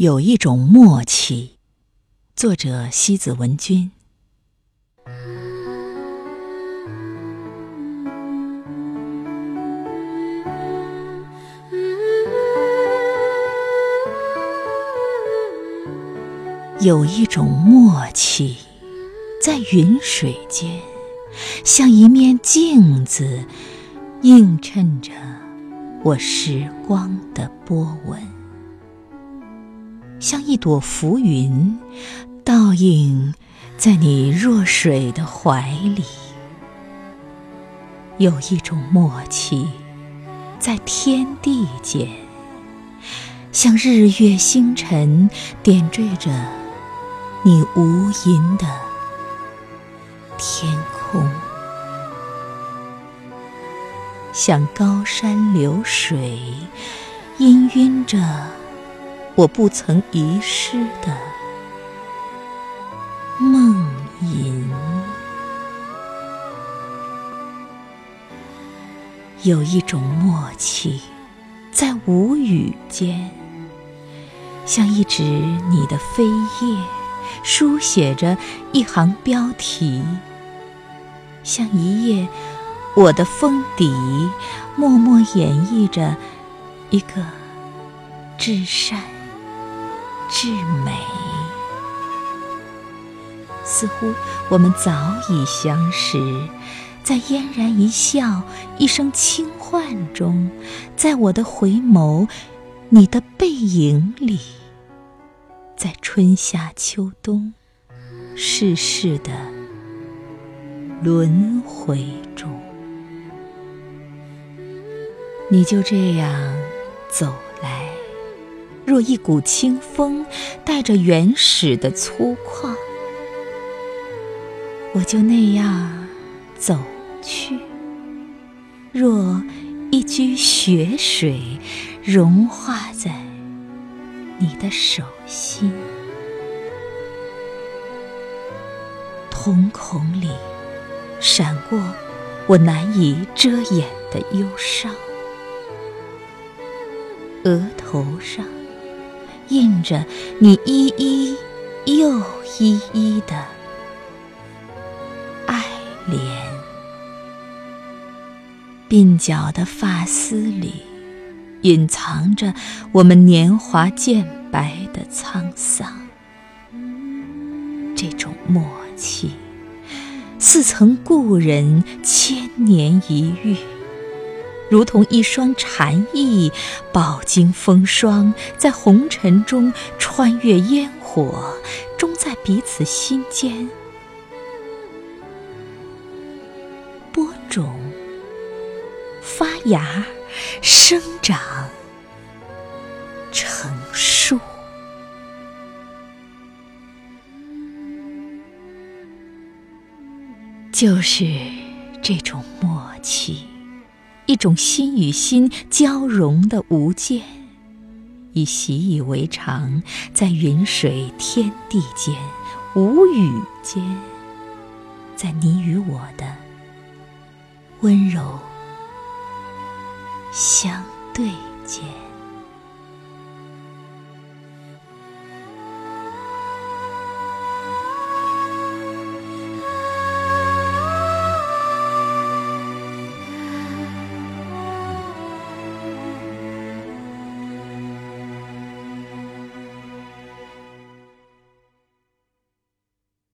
有一种默契，作者西子文君。有一种默契，在云水间，像一面镜子，映衬着我时光的波纹。像一朵浮云，倒映在你若水的怀里。有一种默契，在天地间，像日月星辰点缀着你无垠的天空，像高山流水氤氲着。我不曾遗失的梦吟，有一种默契，在无语间，像一纸你的飞页，书写着一行标题；像一页我的封底，默默演绎着一个至善。至美，似乎我们早已相识，在嫣然一笑、一声轻唤中，在我的回眸，你的背影里，在春夏秋冬，世事的轮回中，你就这样走。若一股清风，带着原始的粗犷，我就那样走去；若一掬雪水，融化在你的手心，瞳孔里闪过我难以遮掩的忧伤，额头上。印着你依依又依依的爱怜，鬓角的发丝里隐藏着我们年华渐白的沧桑。这种默契，似曾故人，千年一遇。如同一双禅意，饱经风霜，在红尘中穿越烟火，终在彼此心间播种、发芽、生长、成树。就是这种默契。一种心与心交融的无间，已习以为常，在云水天地间，无语间，在你与我的温柔相对间。